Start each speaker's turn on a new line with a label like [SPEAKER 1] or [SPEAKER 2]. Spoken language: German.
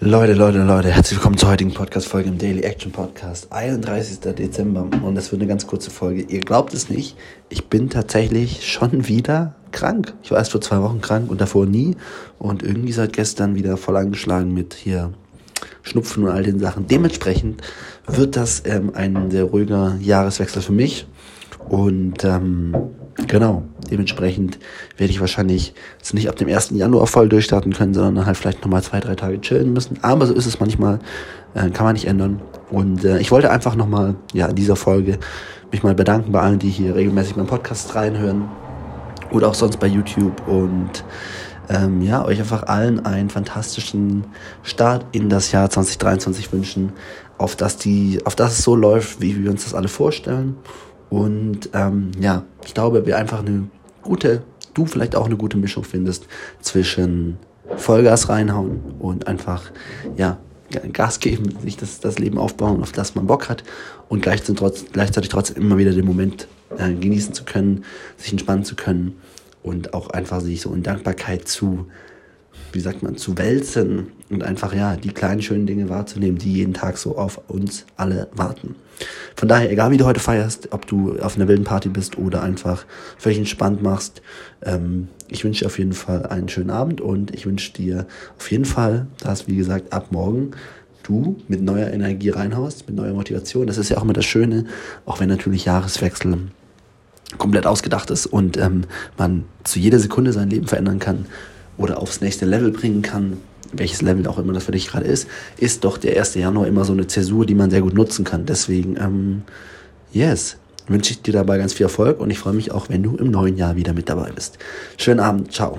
[SPEAKER 1] Leute, Leute, Leute, herzlich willkommen zur heutigen Podcast-Folge im Daily Action Podcast. 31. Dezember und das wird eine ganz kurze Folge. Ihr glaubt es nicht, ich bin tatsächlich schon wieder krank. Ich war erst vor zwei Wochen krank und davor nie und irgendwie seit gestern wieder voll angeschlagen mit hier Schnupfen und all den Sachen. Dementsprechend wird das ähm, ein sehr ruhiger Jahreswechsel für mich und ähm, Genau, dementsprechend werde ich wahrscheinlich jetzt nicht ab dem 1. Januar voll durchstarten können, sondern halt vielleicht nochmal zwei, drei Tage chillen müssen. Aber so ist es manchmal, äh, kann man nicht ändern. Und äh, ich wollte einfach nochmal, ja, in dieser Folge mich mal bedanken bei allen, die hier regelmäßig meinen Podcast reinhören oder auch sonst bei YouTube und ähm, ja, euch einfach allen einen fantastischen Start in das Jahr 2023 wünschen, auf das die, auf das es so läuft, wie wir uns das alle vorstellen und ähm, ja, ich glaube, wir einfach eine gute, du vielleicht auch eine gute Mischung findest zwischen Vollgas reinhauen und einfach, ja, Gas geben, sich das, das Leben aufbauen, auf das man Bock hat und gleichzeitig, trotz, gleichzeitig trotzdem immer wieder den Moment äh, genießen zu können, sich entspannen zu können und auch einfach sich so in Dankbarkeit zu wie sagt man, zu wälzen und einfach, ja, die kleinen schönen Dinge wahrzunehmen, die jeden Tag so auf uns alle warten. Von daher, egal wie du heute feierst, ob du auf einer wilden Party bist oder einfach völlig entspannt machst, ähm, ich wünsche dir auf jeden Fall einen schönen Abend und ich wünsche dir auf jeden Fall, dass, wie gesagt, ab morgen du mit neuer Energie reinhaust, mit neuer Motivation. Das ist ja auch immer das Schöne, auch wenn natürlich Jahreswechsel komplett ausgedacht ist und ähm, man zu jeder Sekunde sein Leben verändern kann oder aufs nächste Level bringen kann, welches Level auch immer das für dich gerade ist, ist doch der 1. Januar immer so eine Zäsur, die man sehr gut nutzen kann. Deswegen, ähm, yes, wünsche ich dir dabei ganz viel Erfolg und ich freue mich auch, wenn du im neuen Jahr wieder mit dabei bist. Schönen Abend, ciao.